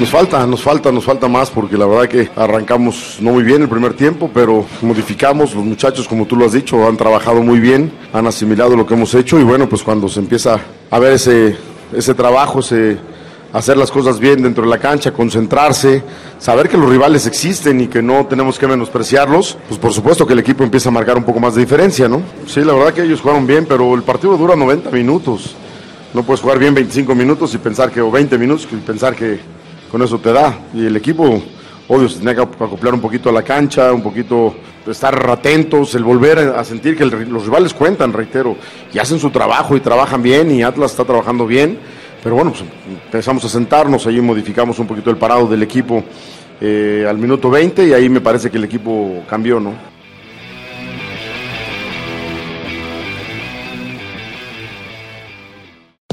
Nos falta, nos falta, nos falta más porque la verdad que arrancamos no muy bien el primer tiempo, pero modificamos, los muchachos como tú lo has dicho han trabajado muy bien, han asimilado lo que hemos hecho y bueno, pues cuando se empieza a ver ese, ese trabajo, hacer las cosas bien dentro de la cancha, concentrarse, saber que los rivales existen y que no tenemos que menospreciarlos, pues por supuesto que el equipo empieza a marcar un poco más de diferencia, ¿no? Sí, la verdad que ellos jugaron bien, pero el partido dura 90 minutos. No puedes jugar bien 25 minutos y pensar que, o 20 minutos y pensar que con eso te da. Y el equipo, obvio, se tenía que acoplar un poquito a la cancha, un poquito estar atentos, el volver a sentir que el- los rivales cuentan, reitero, y hacen su trabajo y trabajan bien, y Atlas está trabajando bien. Pero bueno, pues empezamos a sentarnos, ahí modificamos un poquito el parado del equipo eh, al minuto 20 y ahí me parece que el equipo cambió, ¿no?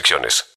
restricciones.